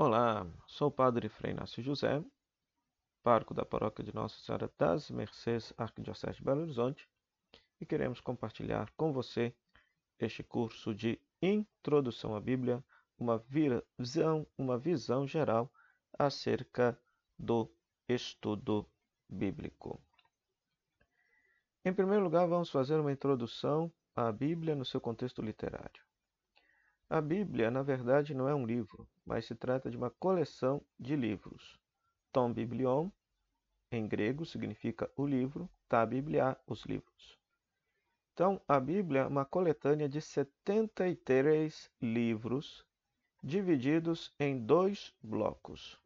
Olá, sou o Padre Frei Inácio José, pároco da paróquia de Nossa Senhora das Mercês, Arquidiocese de Belo Horizonte, e queremos compartilhar com você este curso de Introdução à Bíblia, uma visão, uma visão geral acerca do estudo bíblico. Em primeiro lugar, vamos fazer uma introdução à Bíblia no seu contexto literário. A Bíblia, na verdade, não é um livro, mas se trata de uma coleção de livros. Tom Biblion, em grego, significa o livro, tá Biblia, os livros. Então, a Bíblia é uma coletânea de 73 livros divididos em dois blocos.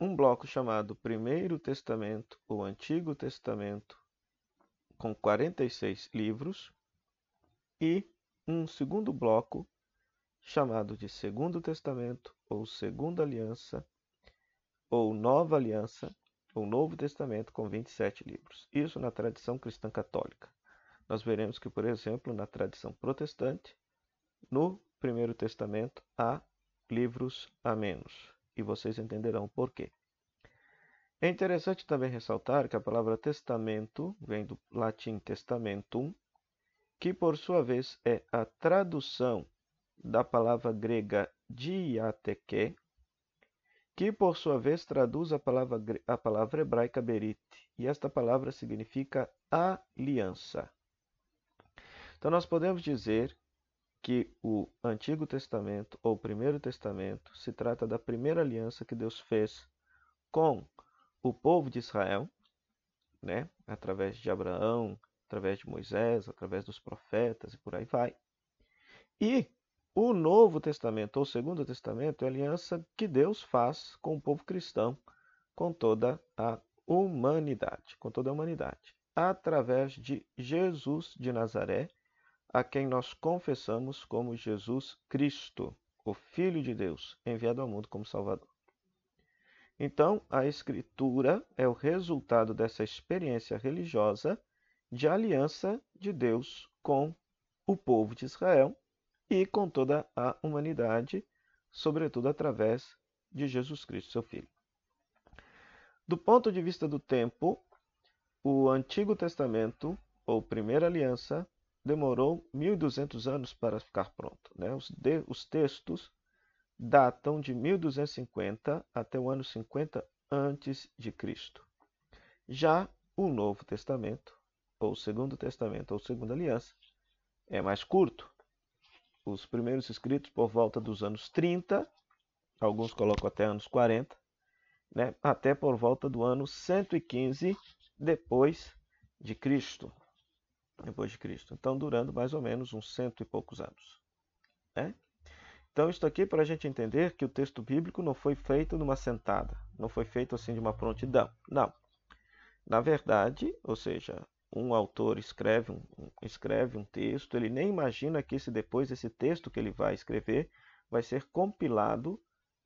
Um bloco chamado Primeiro Testamento ou Antigo Testamento, com 46 livros, e um segundo bloco chamado de Segundo Testamento ou Segunda Aliança ou Nova Aliança ou Novo Testamento com 27 livros. Isso na tradição cristã católica. Nós veremos que, por exemplo, na tradição protestante, no Primeiro Testamento há livros a menos, e vocês entenderão por quê. É interessante também ressaltar que a palavra testamento vem do latim testamentum, que por sua vez é a tradução da palavra grega diateke, que por sua vez traduz a palavra, a palavra hebraica berit, e esta palavra significa aliança. Então nós podemos dizer que o Antigo Testamento ou Primeiro Testamento se trata da primeira aliança que Deus fez com o povo de Israel, né, através de Abraão, através de Moisés, através dos profetas e por aí vai. E o Novo Testamento ou o Segundo Testamento é a aliança que Deus faz com o povo cristão, com toda a humanidade, com toda a humanidade, através de Jesus de Nazaré, a quem nós confessamos como Jesus Cristo, o Filho de Deus, enviado ao mundo como Salvador. Então, a Escritura é o resultado dessa experiência religiosa de aliança de Deus com o povo de Israel e com toda a humanidade, sobretudo através de Jesus Cristo, seu Filho. Do ponto de vista do tempo, o Antigo Testamento, ou Primeira Aliança, demorou 1200 anos para ficar pronto. Né? Os, de, os textos datam de 1250 até o ano 50 antes de Cristo. Já o Novo Testamento, ou Segundo Testamento, ou Segunda Aliança, é mais curto, os primeiros escritos por volta dos anos 30, alguns colocam até anos 40, né, até por volta do ano 115 depois de Cristo. Depois de Cristo. Então, durando mais ou menos uns cento e poucos anos. Né? Então, isso aqui para a gente entender que o texto bíblico não foi feito numa sentada, não foi feito assim de uma prontidão. Não. Na verdade, ou seja, um autor escreve um, escreve um texto, ele nem imagina que esse, depois esse texto que ele vai escrever vai ser compilado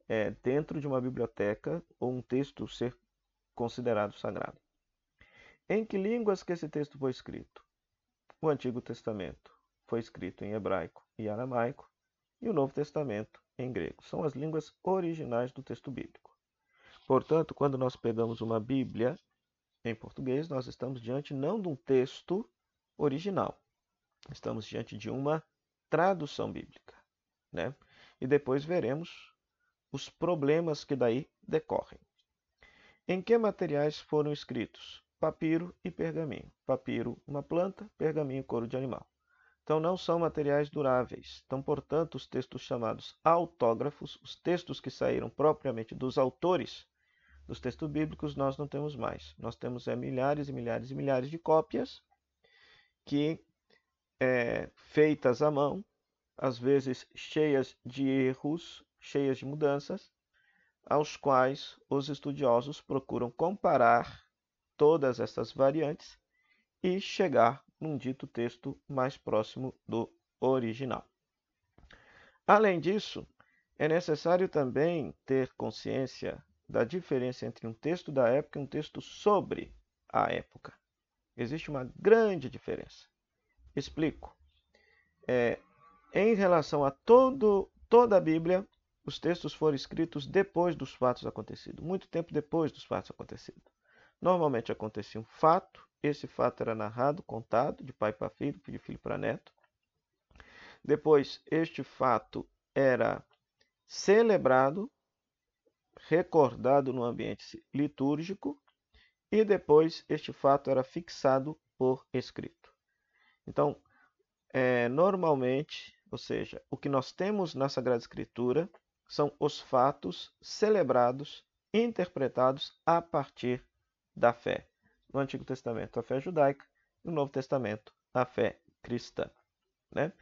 é, dentro de uma biblioteca ou um texto ser considerado sagrado. Em que línguas que esse texto foi escrito? O Antigo Testamento foi escrito em hebraico e aramaico e o Novo Testamento em grego. São as línguas originais do texto bíblico. Portanto, quando nós pegamos uma Bíblia em português, nós estamos diante não de um texto original, estamos diante de uma tradução bíblica. Né? E depois veremos os problemas que daí decorrem. Em que materiais foram escritos? Papiro e pergaminho. Papiro, uma planta, pergaminho, couro de animal. Então, não são materiais duráveis. Então, portanto, os textos chamados autógrafos, os textos que saíram propriamente dos autores, dos textos bíblicos nós não temos mais. Nós temos é, milhares e milhares e milhares de cópias que, é, feitas à mão, às vezes cheias de erros, cheias de mudanças, aos quais os estudiosos procuram comparar todas essas variantes e chegar num dito texto mais próximo do original. Além disso, é necessário também ter consciência da diferença entre um texto da época e um texto sobre a época. Existe uma grande diferença. Explico. É, em relação a todo, toda a Bíblia, os textos foram escritos depois dos fatos acontecidos, muito tempo depois dos fatos acontecidos. Normalmente acontecia um fato, esse fato era narrado, contado, de pai para filho, de filho para neto. Depois, este fato era celebrado, recordado no ambiente litúrgico, e depois este fato era fixado por escrito. Então, é, normalmente, ou seja, o que nós temos na Sagrada Escritura são os fatos celebrados, interpretados a partir da fé. No Antigo Testamento, a fé judaica, no Novo Testamento, a fé cristã. Né?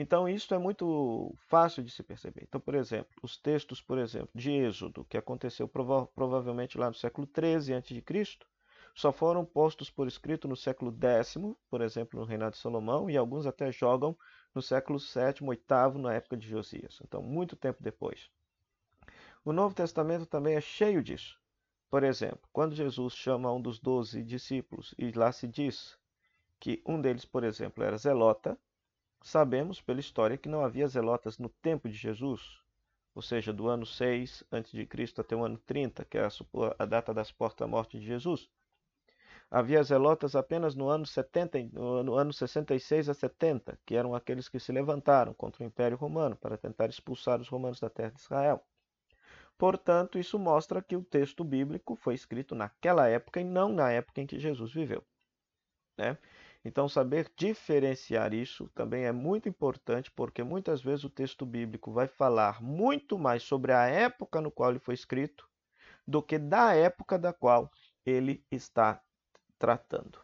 Então, isso é muito fácil de se perceber. Então, por exemplo, os textos, por exemplo, de Êxodo, que aconteceu prova provavelmente lá no século 13 a.C., só foram postos por escrito no século X, por exemplo, no reinado de Salomão, e alguns até jogam no século VII, VIII, na época de Josias. Então, muito tempo depois. O Novo Testamento também é cheio disso. Por exemplo, quando Jesus chama um dos doze discípulos e lá se diz que um deles, por exemplo, era zelota, sabemos pela história que não havia zelotas no tempo de Jesus, ou seja, do ano 6 a.C. até o ano 30, que é a data das portas da morte de Jesus. Havia zelotas apenas no ano, 70, no ano 66 a 70, que eram aqueles que se levantaram contra o Império Romano para tentar expulsar os romanos da terra de Israel. Portanto, isso mostra que o texto bíblico foi escrito naquela época e não na época em que Jesus viveu. Né? Então, saber diferenciar isso também é muito importante, porque muitas vezes o texto bíblico vai falar muito mais sobre a época no qual ele foi escrito do que da época da qual ele está tratando.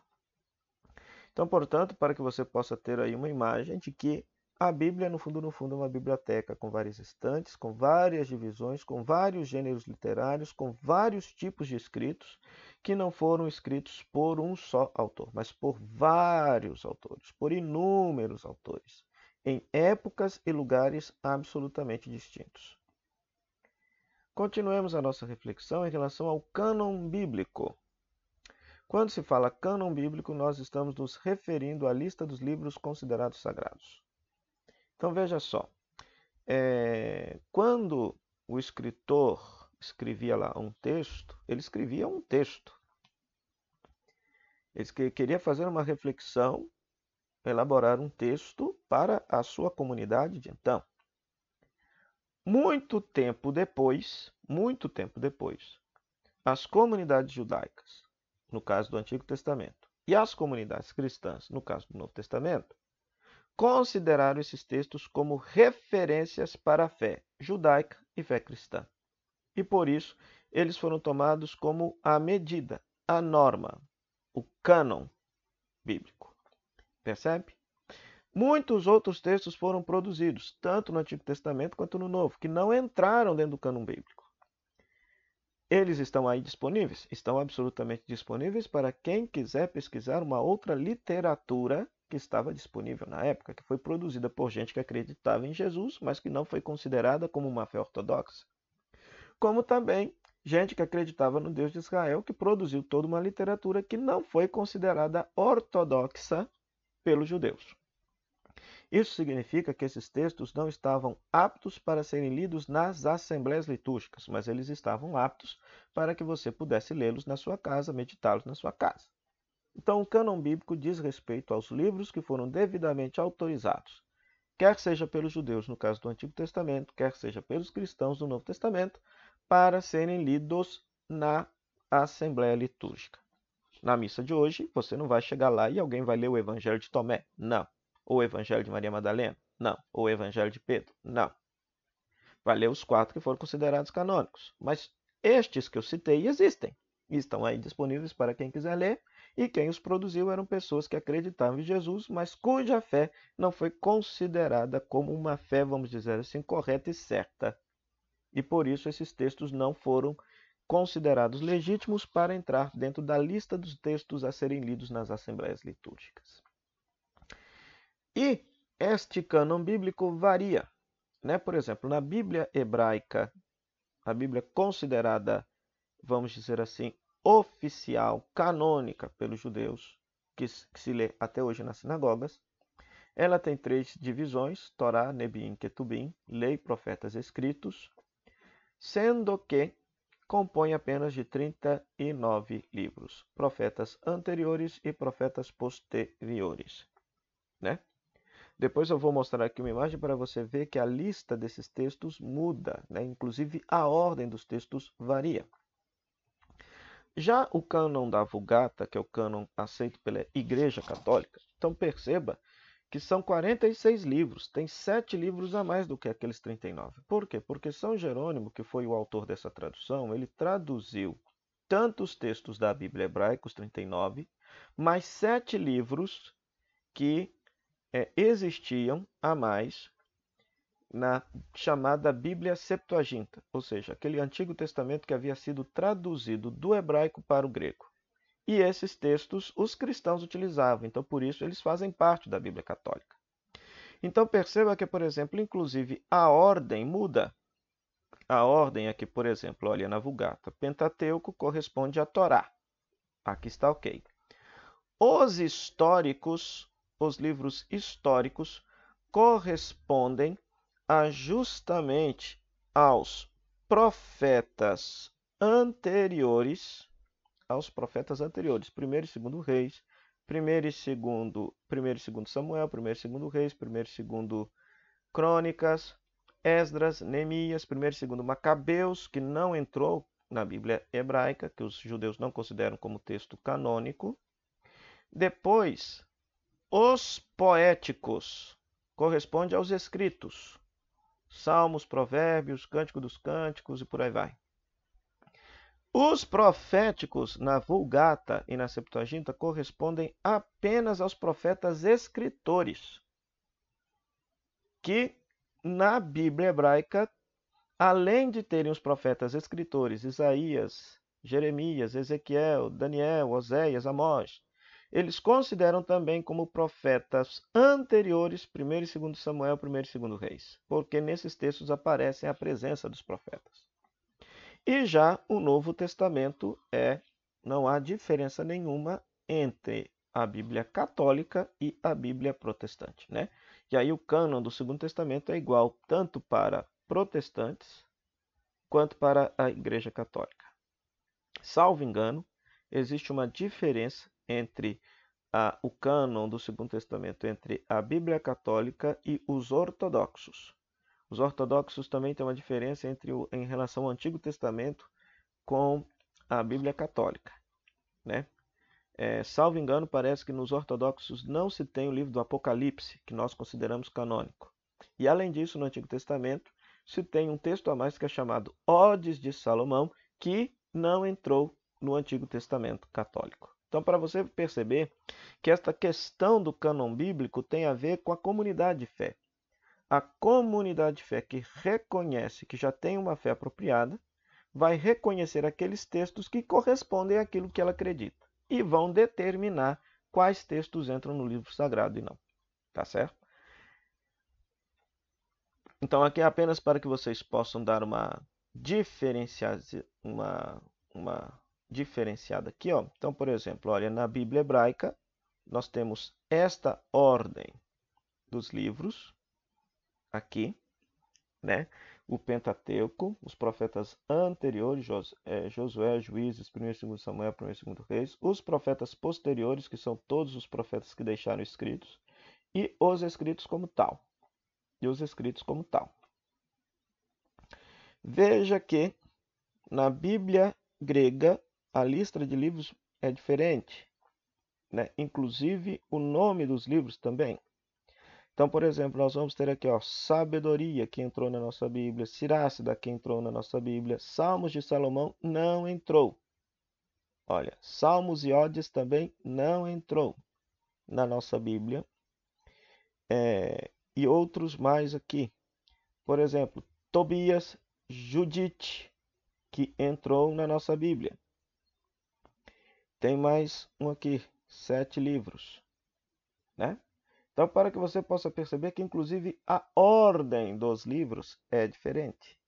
Então, portanto, para que você possa ter aí uma imagem de que a Bíblia, no fundo, no fundo, é uma biblioteca com várias estantes, com várias divisões, com vários gêneros literários, com vários tipos de escritos que não foram escritos por um só autor, mas por vários autores, por inúmeros autores, em épocas e lugares absolutamente distintos. Continuemos a nossa reflexão em relação ao cânon bíblico. Quando se fala cânon bíblico, nós estamos nos referindo à lista dos livros considerados sagrados. Então veja só, é, quando o escritor escrevia lá um texto, ele escrevia um texto. Ele queria fazer uma reflexão, elaborar um texto para a sua comunidade de então. Muito tempo depois, muito tempo depois, as comunidades judaicas no caso do Antigo Testamento, e as comunidades cristãs, no caso do Novo Testamento, consideraram esses textos como referências para a fé judaica e fé cristã. E por isso, eles foram tomados como a medida, a norma, o cânon bíblico. Percebe? Muitos outros textos foram produzidos, tanto no Antigo Testamento quanto no Novo, que não entraram dentro do cânon bíblico. Eles estão aí disponíveis? Estão absolutamente disponíveis para quem quiser pesquisar uma outra literatura que estava disponível na época, que foi produzida por gente que acreditava em Jesus, mas que não foi considerada como uma fé ortodoxa. Como também gente que acreditava no Deus de Israel, que produziu toda uma literatura que não foi considerada ortodoxa pelos judeus. Isso significa que esses textos não estavam aptos para serem lidos nas assembleias litúrgicas, mas eles estavam aptos para que você pudesse lê-los na sua casa, meditá-los na sua casa. Então, o cânon bíblico diz respeito aos livros que foram devidamente autorizados, quer seja pelos judeus no caso do Antigo Testamento, quer seja pelos cristãos do Novo Testamento, para serem lidos na assembleia litúrgica. Na missa de hoje, você não vai chegar lá e alguém vai ler o Evangelho de Tomé. Não. Ou o Evangelho de Maria Madalena? Não. Ou o Evangelho de Pedro? Não. Vai ler os quatro que foram considerados canônicos. Mas estes que eu citei existem. Estão aí disponíveis para quem quiser ler. E quem os produziu eram pessoas que acreditavam em Jesus, mas cuja fé não foi considerada como uma fé, vamos dizer assim, correta e certa. E por isso esses textos não foram considerados legítimos para entrar dentro da lista dos textos a serem lidos nas assembleias litúrgicas. E este cânon bíblico varia. Né? Por exemplo, na Bíblia hebraica, a Bíblia considerada, vamos dizer assim, oficial, canônica pelos judeus, que, se lê até hoje nas sinagogas, ela tem três divisões: Torá, Nebim, Ketubim, Lei, Profetas Escritos, sendo que compõe apenas de 39 livros, profetas anteriores e profetas posteriores, né? Depois eu vou mostrar aqui uma imagem para você ver que a lista desses textos muda, né? inclusive a ordem dos textos varia. Já o cânon da Vulgata, que é o cânon aceito pela Igreja Católica, então perceba que são 46 livros, tem sete livros a mais do que aqueles 39. Por quê? Porque São Jerônimo, que foi o autor dessa tradução, ele traduziu tanto os textos da Bíblia hebraica, os 39, mais sete livros que é, existiam a mais na chamada Bíblia Septuaginta, ou seja, aquele Antigo Testamento que havia sido traduzido do hebraico para o grego. E esses textos os cristãos utilizavam, então por isso eles fazem parte da Bíblia Católica. Então perceba que, por exemplo, inclusive a ordem muda. A ordem aqui, por exemplo, olha na Vulgata, Pentateuco corresponde à Torá. Aqui está ok. Os históricos os livros históricos correspondem a justamente aos profetas anteriores, aos profetas anteriores, primeiro e segundo reis, primeiro e segundo, primeiro e segundo Samuel, primeiro e segundo reis, primeiro e segundo crônicas, Esdras, Neemias, primeiro e segundo Macabeus, que não entrou na Bíblia hebraica, que os judeus não consideram como texto canônico. Depois, os poéticos corresponde aos escritos. Salmos, Provérbios, Cântico dos Cânticos e por aí vai. Os proféticos na Vulgata e na Septuaginta correspondem apenas aos profetas escritores, que na Bíblia hebraica, além de terem os profetas escritores Isaías, Jeremias, Ezequiel, Daniel, Oséias, Amós, eles consideram também como profetas anteriores 1 e 2 Samuel, 1 e 2 Reis, porque nesses textos aparecem a presença dos profetas. E já o Novo Testamento é não há diferença nenhuma entre a Bíblia católica e a Bíblia protestante, né? E aí o cânon do Segundo Testamento é igual tanto para protestantes quanto para a Igreja Católica. Salvo engano, existe uma diferença entre a, o cânon do Segundo Testamento, entre a Bíblia Católica e os ortodoxos. Os ortodoxos também têm uma diferença entre o, em relação ao Antigo Testamento com a Bíblia Católica. Né? É, salvo engano, parece que nos ortodoxos não se tem o livro do Apocalipse, que nós consideramos canônico. E além disso, no Antigo Testamento, se tem um texto a mais que é chamado Odes de Salomão, que não entrou no Antigo Testamento católico. Então, para você perceber que esta questão do cânon bíblico tem a ver com a comunidade de fé. A comunidade de fé que reconhece que já tem uma fé apropriada, vai reconhecer aqueles textos que correspondem àquilo que ela acredita e vão determinar quais textos entram no livro sagrado e não. Tá certo? Então, aqui é apenas para que vocês possam dar uma diferenciação, uma, uma diferenciada aqui. Ó. Então, por exemplo, olha, na Bíblia hebraica, nós temos esta ordem dos livros aqui, né? O Pentateuco, os profetas anteriores, é, Josué, Juízes, 1 e 2 Samuel, 1 e 2 Reis, os profetas posteriores, que são todos os profetas que deixaram escritos, e os escritos como tal. E os escritos como tal. Veja que na Bíblia grega a lista de livros é diferente, né? inclusive o nome dos livros também. Então, por exemplo, nós vamos ter aqui, ó, sabedoria que entrou na nossa Bíblia, Sirácida que entrou na nossa Bíblia, Salmos de Salomão não entrou. Olha, Salmos e Odes também não entrou na nossa Bíblia. É, e outros mais aqui. Por exemplo, Tobias, Judite, que entrou na nossa Bíblia. Tem mais um aqui, sete livros, né? Então, para que você possa perceber que, inclusive, a ordem dos livros é diferente.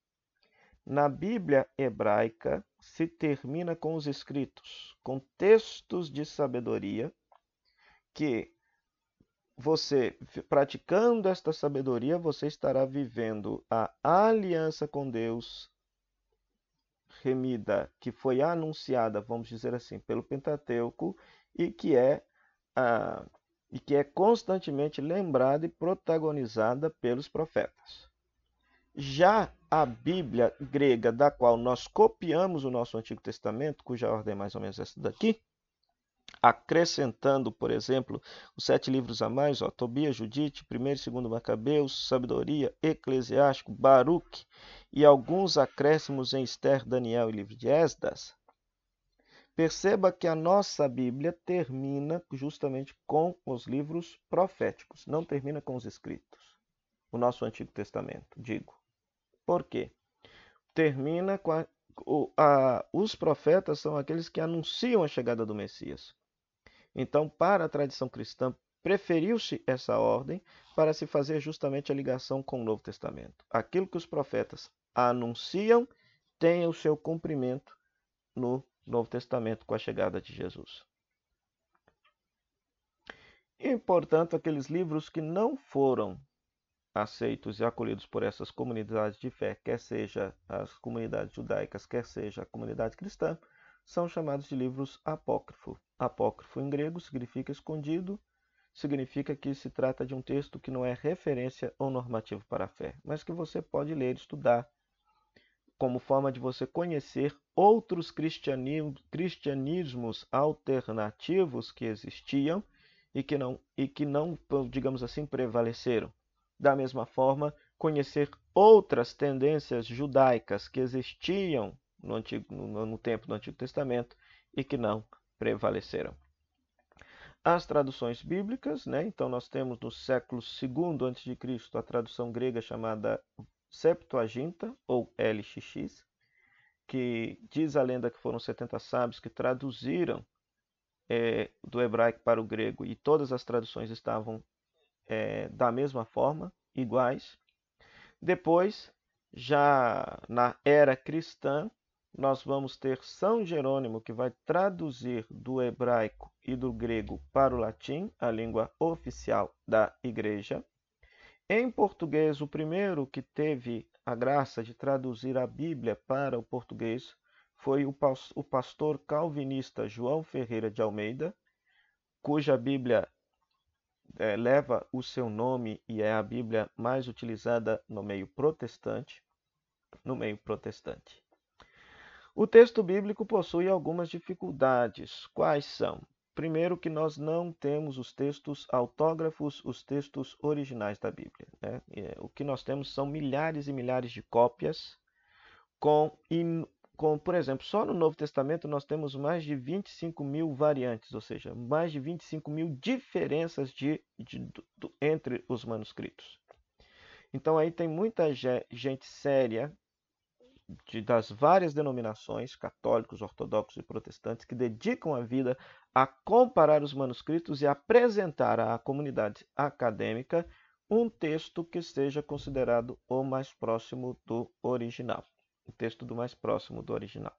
Na Bíblia hebraica, se termina com os escritos, com textos de sabedoria, que você, praticando esta sabedoria, você estará vivendo a aliança com Deus, remida, que foi anunciada, vamos dizer assim, pelo Pentateuco e que é ah, e que é constantemente lembrada e protagonizada pelos profetas. Já a Bíblia grega, da qual nós copiamos o nosso Antigo Testamento, cuja ordem é mais ou menos essa daqui, acrescentando, por exemplo, os sete livros a mais, ó, Tobias, Judite, 1 e 2 Macabeus, Sabedoria, Eclesiástico, Baruque e alguns acréscimos em Esther, Daniel e livro de Esdras, perceba que a nossa Bíblia termina justamente com os livros proféticos, não termina com os escritos. O nosso Antigo Testamento, digo. Por quê? Termina com a, o, a, os profetas são aqueles que anunciam a chegada do Messias. Então, para a tradição cristã, preferiu-se essa ordem para se fazer justamente a ligação com o Novo Testamento. Aquilo que os profetas anunciam tem o seu cumprimento no Novo Testamento com a chegada de Jesus. E, portanto, aqueles livros que não foram aceitos e acolhidos por essas comunidades de fé, quer seja as comunidades judaicas, quer seja a comunidade cristã, são chamados de livros apócrifo. Apócrifo em grego significa escondido, significa que se trata de um texto que não é referência ou normativo para a fé, mas que você pode ler, estudar, como forma de você conhecer outros cristianismos alternativos que existiam e que não, e que não digamos assim, prevaleceram. Da mesma forma, conhecer outras tendências judaicas que existiam no, antigo, no, no tempo do Antigo Testamento e que não prevaleceram. As traduções bíblicas, né? então nós temos no século II a.C. a tradução grega chamada Septuaginta, ou LXX, que diz a lenda que foram 70 sábios que traduziram é, do hebraico para o grego e todas as traduções estavam é, da mesma forma, iguais. Depois, já na era cristã, nós vamos ter São Jerônimo, que vai traduzir do hebraico e do grego para o latim, a língua oficial da igreja. Em português, o primeiro que teve a graça de traduzir a Bíblia para o português foi o pastor calvinista João Ferreira de Almeida, cuja Bíblia é, leva o seu nome e é a Bíblia mais utilizada no meio protestante. No meio protestante. O texto bíblico possui algumas dificuldades. Quais são? Primeiro, que nós não temos os textos autógrafos, os textos originais da Bíblia. Né? É, o que nós temos são milhares e milhares de cópias com com, por exemplo, só no Novo Testamento nós temos mais de 25 mil variantes, ou seja, mais de 25 mil diferenças de, de, de, entre os manuscritos. Então aí tem muita gente séria de, das várias denominações, católicos, ortodoxos e protestantes, que dedicam a vida a comparar os manuscritos e apresentar à comunidade acadêmica um texto que seja considerado o mais próximo do original o texto do mais próximo do original.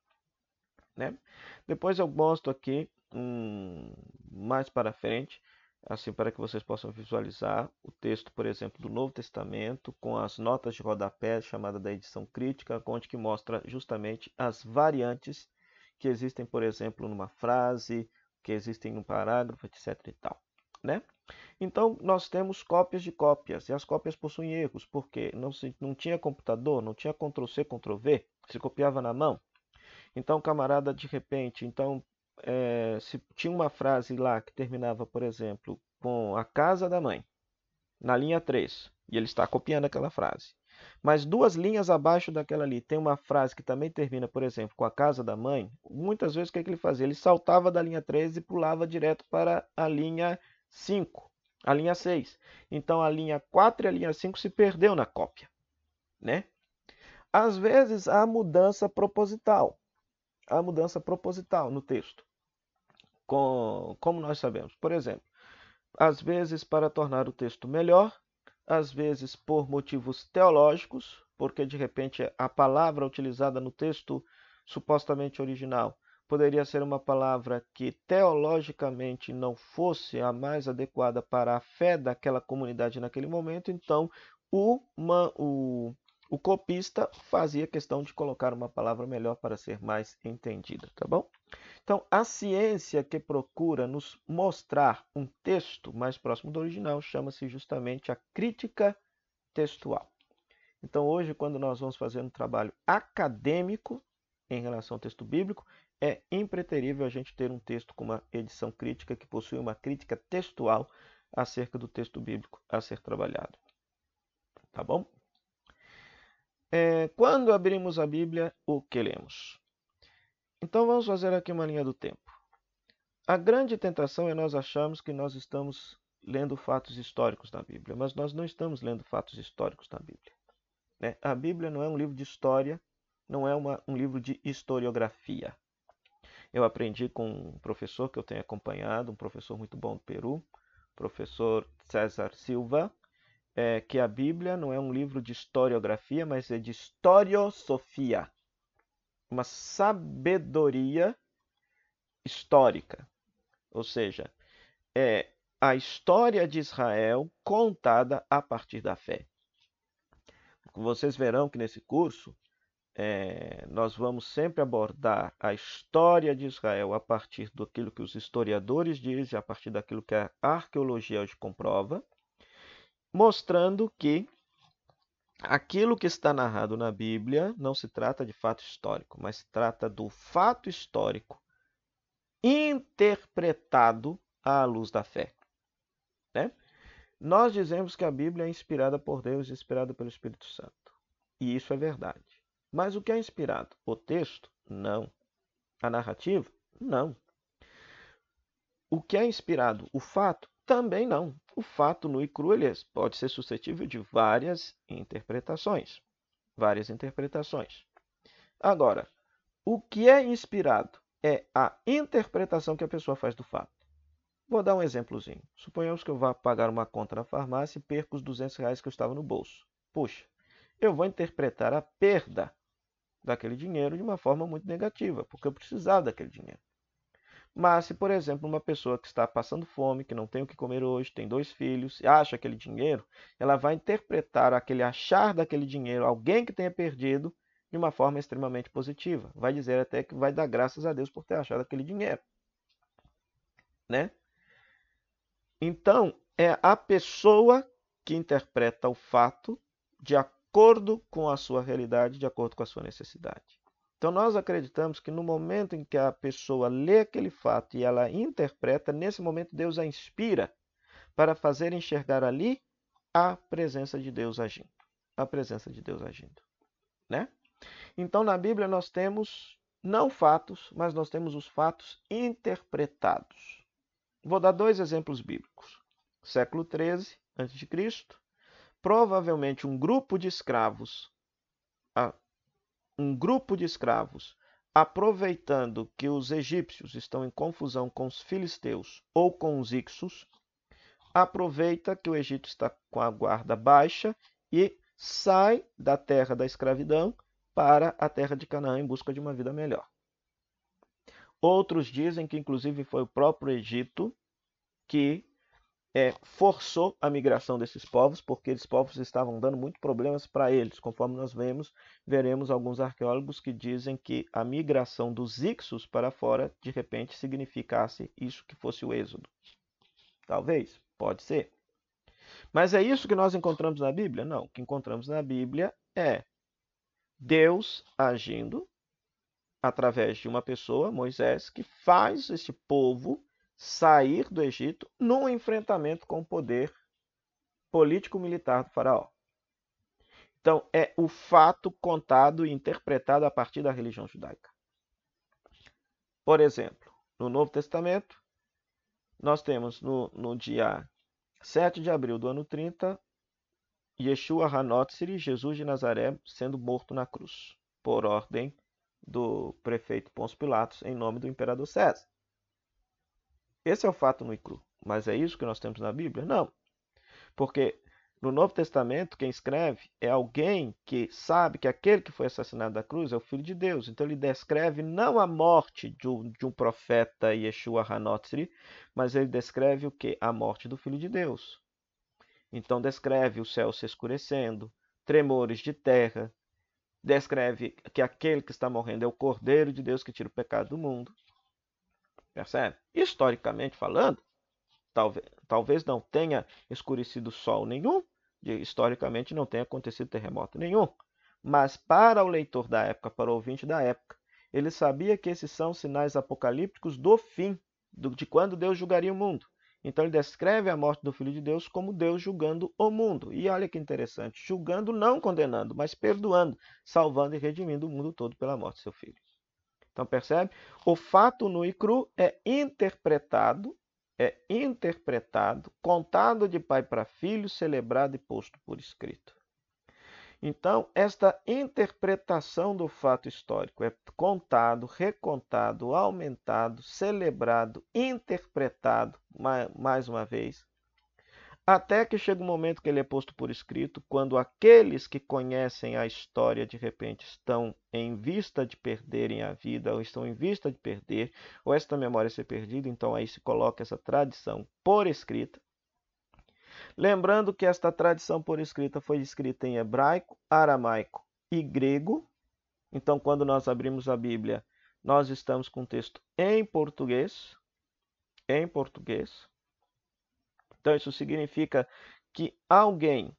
Né? Depois eu mostro aqui um, mais para frente, assim para que vocês possam visualizar o texto, por exemplo, do Novo Testamento com as notas de rodapé, chamada da edição crítica, onde que mostra justamente as variantes que existem, por exemplo, numa frase, que existem num parágrafo, etc. E tal, né? Então, nós temos cópias de cópias, e as cópias possuem erros, porque não, se, não tinha computador, não tinha Ctrl-C, Ctrl-V, se copiava na mão. Então, camarada, de repente, então, é, se tinha uma frase lá que terminava, por exemplo, com a casa da mãe, na linha 3, e ele está copiando aquela frase. Mas duas linhas abaixo daquela ali tem uma frase que também termina, por exemplo, com a casa da mãe. Muitas vezes o que, é que ele fazia? Ele saltava da linha 3 e pulava direto para a linha 5 a linha 6. Então a linha 4 e a linha 5 se perdeu na cópia, né? Às vezes há mudança proposital. Há mudança proposital no texto. Com, como nós sabemos, por exemplo, às vezes para tornar o texto melhor, às vezes por motivos teológicos, porque de repente a palavra utilizada no texto supostamente original poderia ser uma palavra que teologicamente não fosse a mais adequada para a fé daquela comunidade naquele momento, então o, uma, o, O copista fazia questão de colocar uma palavra melhor para ser mais entendida, tá bom? Então, a ciência que procura nos mostrar um texto mais próximo do original chama-se justamente a crítica textual. Então, hoje, quando nós vamos fazer um trabalho acadêmico em relação ao texto bíblico, é impreterível a gente ter um texto com uma edição crítica que possui uma crítica textual acerca do texto bíblico a ser trabalhado. Tá bom? É, quando abrimos a Bíblia, o que lemos? Então vamos fazer aqui uma linha do tempo. A grande tentação é nós acharmos que nós estamos lendo fatos históricos na Bíblia, mas nós não estamos lendo fatos históricos na Bíblia. Né? A Bíblia não é um livro de história, não é uma, um livro de historiografia. Eu aprendi com um professor que eu tenho acompanhado, um professor muito bom do Peru, professor César Silva, é, que a Bíblia não é um livro de historiografia, mas é de historiosofia. Uma sabedoria histórica. Ou seja, é a história de Israel contada a partir da fé. Vocês verão que nesse curso é, nós vamos sempre abordar a história de Israel a partir daquilo que os historiadores dizem, a partir daquilo que a arqueologia hoje comprova mostrando que aquilo que está narrado na Bíblia não se trata de fato histórico, mas se trata do fato histórico interpretado à luz da fé. Né? Nós dizemos que a Bíblia é inspirada por Deus, inspirada pelo Espírito Santo. E isso é verdade. Mas o que é inspirado? O texto? Não. A narrativa? Não. O que é inspirado? O fato? Também não. O fato nu e cru ele pode ser suscetível de várias interpretações. Várias interpretações. Agora, o que é inspirado é a interpretação que a pessoa faz do fato. Vou dar um exemplozinho. Suponhamos que eu vá pagar uma conta na farmácia e perco os 200 reais que eu estava no bolso. Puxa, eu vou interpretar a perda daquele dinheiro de uma forma muito negativa, porque eu precisava daquele dinheiro. Mas se, por exemplo, uma pessoa que está passando fome, que não tem o que comer hoje, tem dois filhos, acha aquele dinheiro, ela vai interpretar aquele achar daquele dinheiro, alguém que tenha perdido, de uma forma extremamente positiva. Vai dizer até que vai dar graças a Deus por ter achado aquele dinheiro. Né? Então, é a pessoa que interpreta o fato de acordo com a sua realidade, de acordo com a sua necessidade. Então, nós acreditamos que no momento em que a pessoa lê aquele fato e ela interpreta, nesse momento Deus a inspira para fazer enxergar ali a presença de Deus agindo. A presença de Deus agindo. Né? Então, na Bíblia, nós temos não fatos, mas nós temos os fatos interpretados. Vou dar dois exemplos bíblicos. Século 13 a.C., provavelmente um grupo de escravos um grupo de escravos, aproveitando que os egípcios estão em confusão com os filisteus ou com os ixos, aproveita que o Egito está com a guarda baixa e sai da terra da escravidão para a terra de Canaã em busca de uma vida melhor. Outros dizem que, inclusive, foi o próprio Egito que é, forçou a migração desses povos, porque esses povos estavam dando muito problemas para eles. Conforme nós vemos, veremos alguns arqueólogos que dizem que a migração dos Ixos para fora, de repente, significasse isso que fosse o êxodo. Talvez, pode ser. Mas é isso que nós encontramos na Bíblia? Não. O que encontramos na Bíblia é Deus agindo através de uma pessoa, Moisés, que faz esse povo sair do Egito num enfrentamento com o poder político-militar do faraó. Então, é o fato contado e interpretado a partir da religião judaica. Por exemplo, no Novo Testamento, nós temos no, no dia 7 de abril do ano 30, Yeshua Hanotsiri, Jesus de Nazaré, sendo morto na cruz, por ordem do prefeito Pôncio Pilatos, em nome do imperador César. Esse é o fato no e cru. Mas é isso que nós temos na Bíblia? Não. Porque no Novo Testamento, quem escreve é alguém que sabe que aquele que foi assassinado da cruz é o Filho de Deus. Então ele descreve não a morte de um, de um profeta Yeshua Hanotsri, mas ele descreve o que? A morte do Filho de Deus. Então descreve o céu se escurecendo, tremores de terra, descreve que aquele que está morrendo é o Cordeiro de Deus que tira o pecado do mundo. Percebe? Historicamente falando, talvez, talvez não tenha escurecido sol nenhum, historicamente não tenha acontecido terremoto nenhum. Mas para o leitor da época, para o ouvinte da época, ele sabia que esses são sinais apocalípticos do fim, de quando Deus julgaria o mundo. Então ele descreve a morte do Filho de Deus como Deus julgando o mundo. E olha que interessante, julgando não condenando, mas perdoando, salvando e redimindo o mundo todo pela morte do seu Filho. Então percebe? O fato nu e cru é interpretado, é interpretado, contado de pai para filho, celebrado e posto por escrito. Então, esta interpretação do fato histórico é contado, recontado, aumentado, celebrado, interpretado, mais uma vez, até que chega o um momento que ele é posto por escrito, quando aqueles que conhecem a história de repente estão em vista de perderem a vida, ou estão em vista de perder, ou esta memória ser perdida, então aí se coloca essa tradição por escrita. Lembrando que esta tradição por escrita foi escrita em hebraico, aramaico e grego. Então, quando nós abrimos a Bíblia, nós estamos com o texto em português. Em português. Então, isso significa que alguém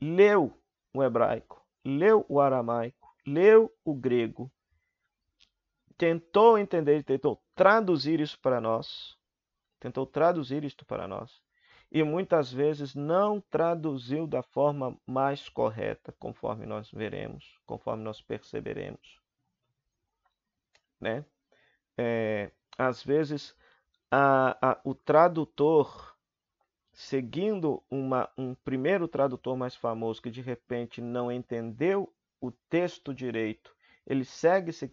leu o hebraico, leu o aramaico, leu o grego, tentou entender, tentou traduzir isso para nós, tentou traduzir isto para nós, e muitas vezes não traduziu da forma mais correta, conforme nós veremos, conforme nós perceberemos. Né? É, às vezes, a, a, o tradutor, seguindo uma, um primeiro tradutor mais famoso que de repente não entendeu o texto direito, ele segue se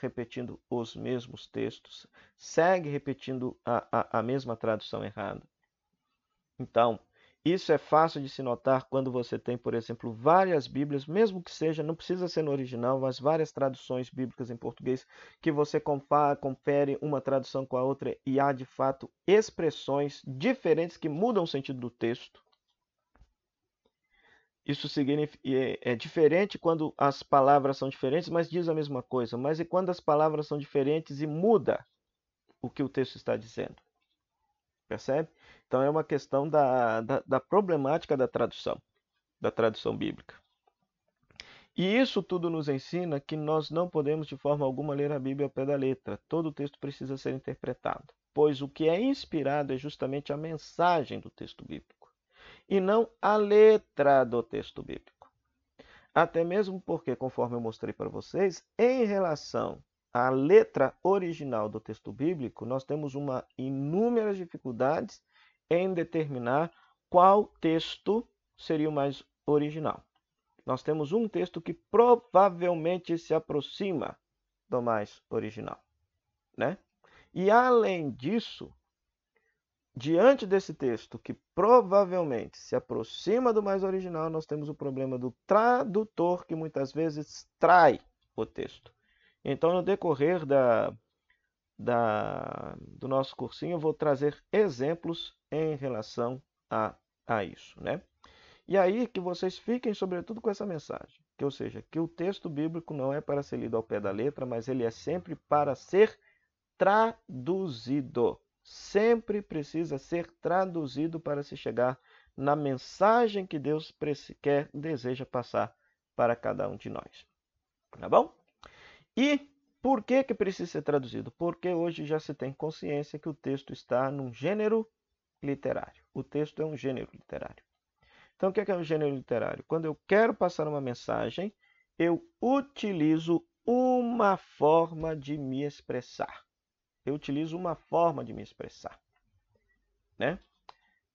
repetindo os mesmos textos, segue repetindo a, a, a mesma tradução errada. Então, isso é fácil de se notar quando você tem, por exemplo, várias Bíblias, mesmo que seja, não precisa ser no original, mas várias traduções bíblicas em português, que você compara, confere uma tradução com a outra e há de fato expressões diferentes que mudam o sentido do texto. Isso é, é diferente quando as palavras são diferentes, mas diz a mesma coisa. Mas e quando as palavras são diferentes e muda o que o texto está dizendo? Percebe? Então é uma questão da, da, da problemática da tradução, da tradução bíblica. E isso tudo nos ensina que nós não podemos de forma alguma ler a Bíblia ao pé da letra. Todo o texto precisa ser interpretado, pois o que é inspirado é justamente a mensagem do texto bíblico e não a letra do texto bíblico. Até mesmo porque, conforme eu mostrei para vocês, em relação à letra original do texto bíblico, nós temos uma inúmeras dificuldades em determinar qual texto seria o mais original. Nós temos um texto que provavelmente se aproxima do mais original, né? E além disso, diante desse texto que provavelmente se aproxima do mais original, nós temos o problema do tradutor que muitas vezes trai o texto. Então, no decorrer da, da, do nosso cursinho, eu vou trazer exemplos em relação a, a isso, né? E aí que vocês fiquem sobretudo com essa mensagem, que ou seja, que o texto bíblico não é para ser lido ao pé da letra, mas ele é sempre para ser traduzido. Sempre precisa ser traduzido para se chegar na mensagem que Deus quer, deseja passar para cada um de nós. Tá bom? E por que, que precisa ser traduzido? Porque hoje já se tem consciência que o texto está num gênero literário. O texto é um gênero literário. Então, o que é, é um gênero literário? Quando eu quero passar uma mensagem, eu utilizo uma forma de me expressar. Eu utilizo uma forma de me expressar. Né?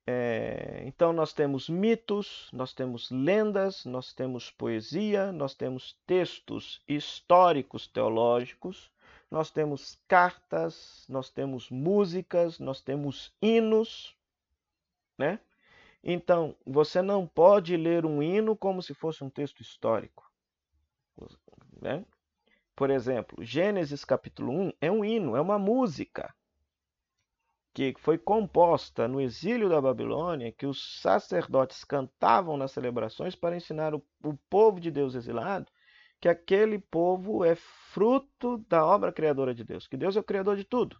É, então, nós temos mitos, nós temos lendas, nós temos poesia, nós temos textos históricos teológicos, nós temos cartas, nós temos músicas, nós temos hinos, né? Então, você não pode ler um hino como se fosse um texto histórico. Né? Por exemplo, Gênesis capítulo 1 é um hino, é uma música que foi composta no exílio da Babilônia, que os sacerdotes cantavam nas celebrações para ensinar o, o povo de Deus exilado que aquele povo é fruto da obra criadora de Deus, que Deus é o criador de tudo.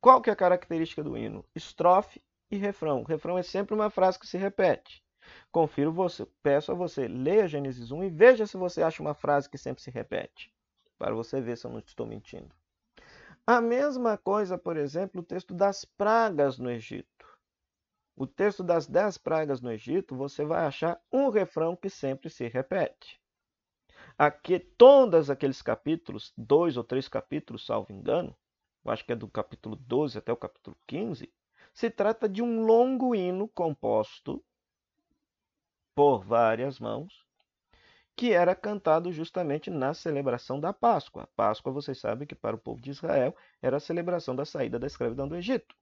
Qual que é a característica do hino? Estrofe e refrão. O refrão é sempre uma frase que se repete. Confiro você, peço a você, leia Gênesis 1 e veja se você acha uma frase que sempre se repete, para você ver se eu não estou mentindo. A mesma coisa, por exemplo, o texto das pragas no Egito. O texto das dez pragas no Egito, você vai achar um refrão que sempre se repete. Aqui, todos aqueles capítulos, dois ou três capítulos, salvo engano, eu acho que é do capítulo 12 até o capítulo 15, se trata de um longo hino composto por várias mãos, que era cantado justamente na celebração da Páscoa. Páscoa, vocês sabem que para o povo de Israel era a celebração da saída da escravidão do Egito.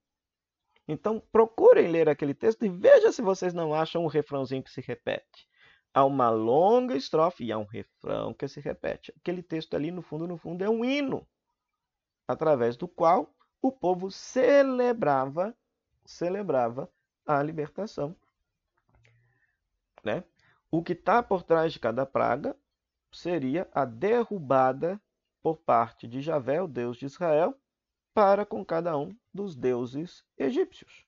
Então, procurem ler aquele texto e veja se vocês não acham um refrãozinho que se repete. Há uma longa estrofe e há um refrão que se repete. Aquele texto ali, no fundo, no fundo, é um hino, através do qual o povo celebrava, celebrava a libertação. Né? O que está por trás de cada praga seria a derrubada por parte de Javé, o Deus de Israel, para com cada um dos deuses egípcios.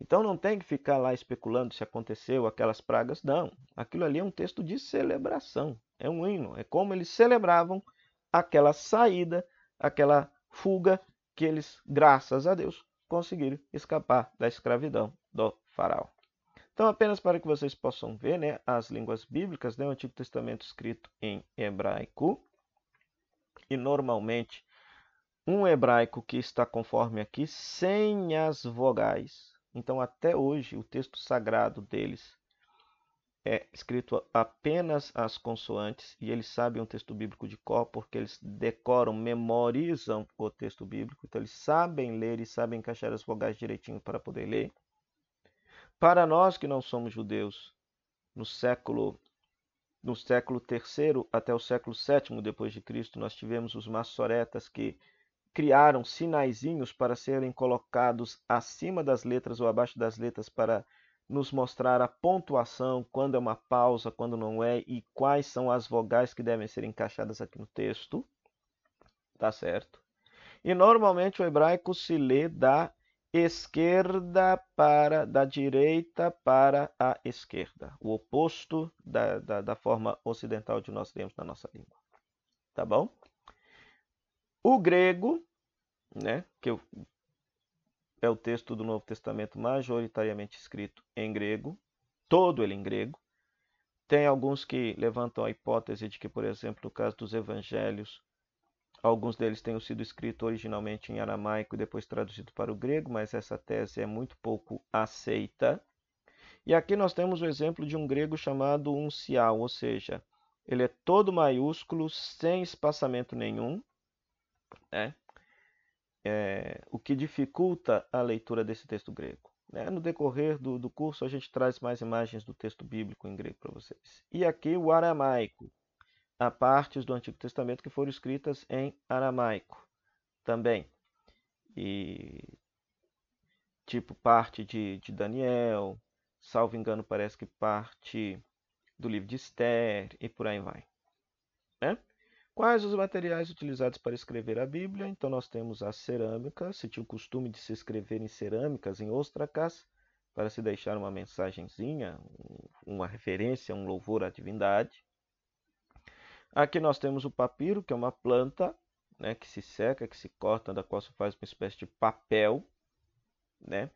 Então não tem que ficar lá especulando se aconteceu aquelas pragas, não. Aquilo ali é um texto de celebração, é um hino, é como eles celebravam aquela saída, aquela fuga que eles, graças a Deus, conseguiram escapar da escravidão do faraó. Então, apenas para que vocês possam ver né, as línguas bíblicas, né, o Antigo Testamento escrito em hebraico, e normalmente um hebraico que está conforme aqui, sem as vogais. Então, até hoje, o texto sagrado deles é escrito apenas as consoantes, e eles sabem o texto bíblico de cor, porque eles decoram, memorizam o texto bíblico, então eles sabem ler e sabem encaixar as vogais direitinho para poder ler. Para nós que não somos judeus, no século no século III até o século VII depois de Cristo, nós tivemos os maçoretas que criaram sinaizinhos para serem colocados acima das letras ou abaixo das letras para nos mostrar a pontuação, quando é uma pausa, quando não é e quais são as vogais que devem ser encaixadas aqui no texto. Tá certo? E normalmente o hebraico se lê da esquerda para da direita para a esquerda, o oposto da, da, da forma ocidental de nós temos na nossa língua. Tá bom? O grego, né, que é o texto do Novo Testamento majoritariamente escrito em grego, todo ele em grego. Tem alguns que levantam a hipótese de que, por exemplo, no caso dos evangelhos, Alguns deles tenham sido escritos originalmente em aramaico e depois traduzido para o grego, mas essa tese é muito pouco aceita. E aqui nós temos o exemplo de um grego chamado uncial, ou seja, ele é todo maiúsculo, sem espaçamento nenhum, né? é, o que dificulta a leitura desse texto grego. Né? No decorrer do, do curso, a gente traz mais imagens do texto bíblico em grego para vocês. E aqui o aramaico, Há partes do Antigo Testamento que foram escritas em aramaico também. E tipo parte de, de Daniel, salvo engano, parece que parte do livro de Esther e por aí vai. Né? Quais os materiais utilizados para escrever a Bíblia? Então nós temos a cerâmica, se tinha o costume de se escrever em cerâmicas, em ostracas, para se deixar uma mensagenzinha, uma referência, um louvor à divindade. Aqui nós temos o papiro, que é uma planta né, que se seca, que se corta, da qual se faz uma espécie de papel. Né?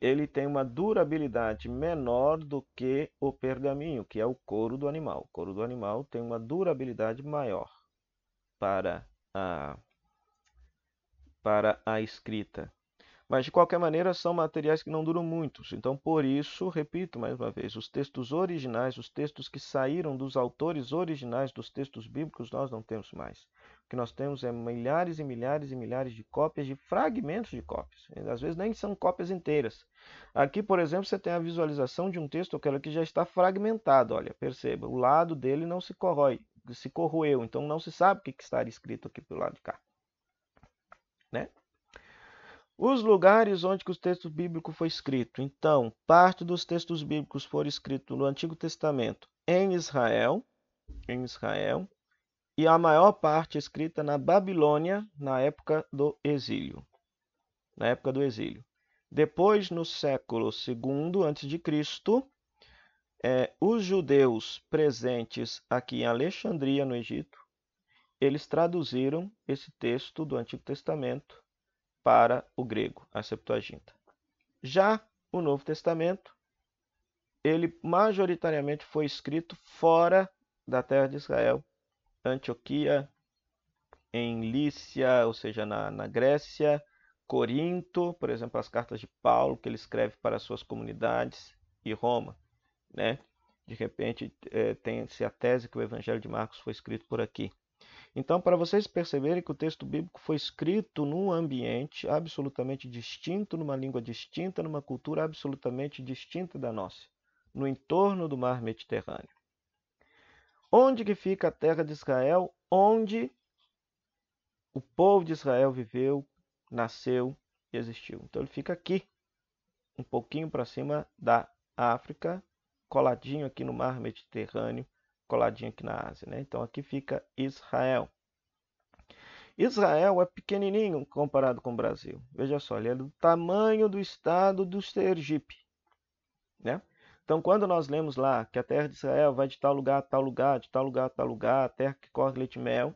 Ele tem uma durabilidade menor do que o pergaminho, que é o couro do animal. O couro do animal tem uma durabilidade maior para a, para a escrita. Mas, de qualquer maneira, são materiais que não duram muito. Então, por isso, repito mais uma vez, os textos originais, os textos que saíram dos autores originais dos textos bíblicos, nós não temos mais. O que nós temos é milhares e milhares e milhares de cópias de fragmentos de cópias. Às vezes nem são cópias inteiras. Aqui, por exemplo, você tem a visualização de um texto, aquele que já está fragmentado. Olha, perceba, o lado dele não se corrói, se corroeu. Então, não se sabe o que está escrito aqui pelo lado de cá. Né? Os lugares onde o texto bíblico foi escrito. Então, parte dos textos bíblicos foram escritos no Antigo Testamento em Israel, em Israel, e a maior parte escrita na Babilônia na época do exílio. Na época do exílio. Depois, no século II a.C., é, os judeus presentes aqui em Alexandria, no Egito, eles traduziram esse texto do Antigo Testamento para o grego, a Septuaginta. Já o Novo Testamento, ele majoritariamente foi escrito fora da terra de Israel, Antioquia, em Lícia, ou seja, na, na Grécia, Corinto, por exemplo, as cartas de Paulo que ele escreve para suas comunidades, e Roma. Né? De repente, é, tem-se a tese que o Evangelho de Marcos foi escrito por aqui. Então, para vocês perceberem que o texto bíblico foi escrito num ambiente absolutamente distinto, numa língua distinta, numa cultura absolutamente distinta da nossa, no entorno do mar Mediterrâneo. Onde que fica a terra de Israel? Onde o povo de Israel viveu, nasceu e existiu. Então ele fica aqui, um pouquinho para cima da África, coladinho aqui no mar Mediterrâneo, coladinho aqui na Ásia. Né? Então aqui fica Israel. Israel é pequenininho comparado com o Brasil. Veja só, ele é do tamanho do estado do Sergipe. Né? Então, quando nós lemos lá que a terra de Israel vai de tal lugar a tal lugar, de tal lugar a tal lugar, a terra que corre leite e mel,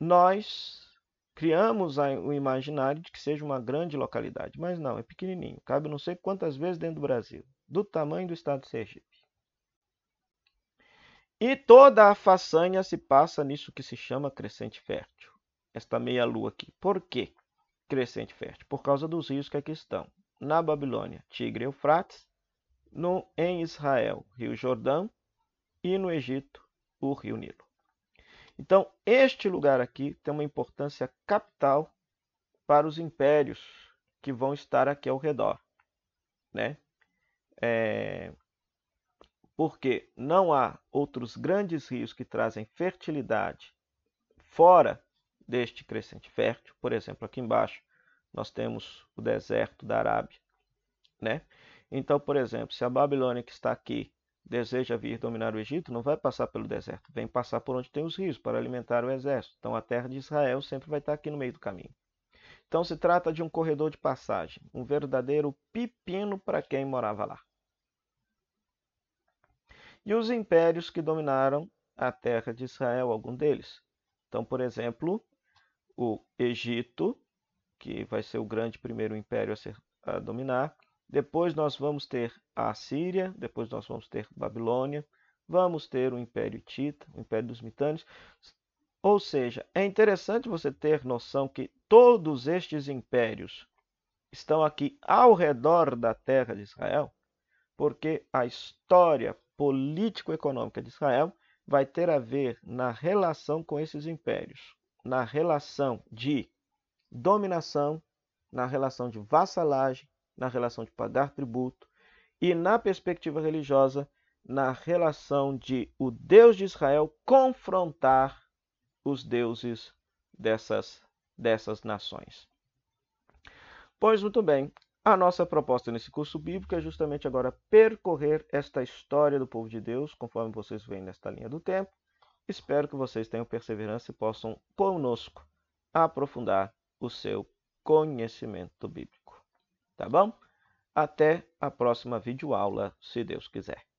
nós criamos o imaginário de que seja uma grande localidade. Mas não, é pequenininho. Cabe não sei quantas vezes dentro do Brasil. Do tamanho do estado de Sergipe. E toda a façanha se passa nisso que se chama crescente fértil. Esta meia-lua aqui. Por que crescente fértil? Por causa dos rios que aqui estão. Na Babilônia, Tigre e Eufrates no, em Israel, Rio Jordão, e no Egito, o Rio Nilo. Então, este lugar aqui tem uma importância capital para os impérios que vão estar aqui ao redor. Né? É... Porque não há outros grandes rios que trazem fertilidade fora deste crescente fértil. Por exemplo, aqui embaixo nós temos o deserto da Arábia. Né? Então, por exemplo, se a Babilônia que está aqui deseja vir dominar o Egito, não vai passar pelo deserto, vem passar por onde tem os rios para alimentar o exército. Então, a terra de Israel sempre vai estar aqui no meio do caminho. Então, se trata de um corredor de passagem, um verdadeiro pepino para quem morava lá. E os impérios que dominaram a terra de Israel, algum deles. Então, por exemplo, o Egito, que vai ser o grande primeiro império a, ser, a dominar, depois nós vamos ter a Síria, depois nós vamos ter Babilônia, vamos ter o Império Tita, o Império dos Mitânios. Ou seja, é interessante você ter noção que todos estes impérios estão aqui ao redor da terra de Israel, porque a história político-econômica de Israel vai ter a ver na relação com esses impérios, na relação de dominação, na relação de vassalagem, na relação de pagar tributo, e na perspectiva religiosa, na relação de o Deus de Israel confrontar os deuses dessas, dessas nações. Pois muito bem, a nossa proposta nesse curso bíblico é justamente agora percorrer esta história do povo de Deus, conforme vocês veem nesta linha do tempo. Espero que vocês tenham perseverança e possam conosco aprofundar o seu conhecimento bíblico. Tá bom? Até a próxima videoaula, se Deus quiser.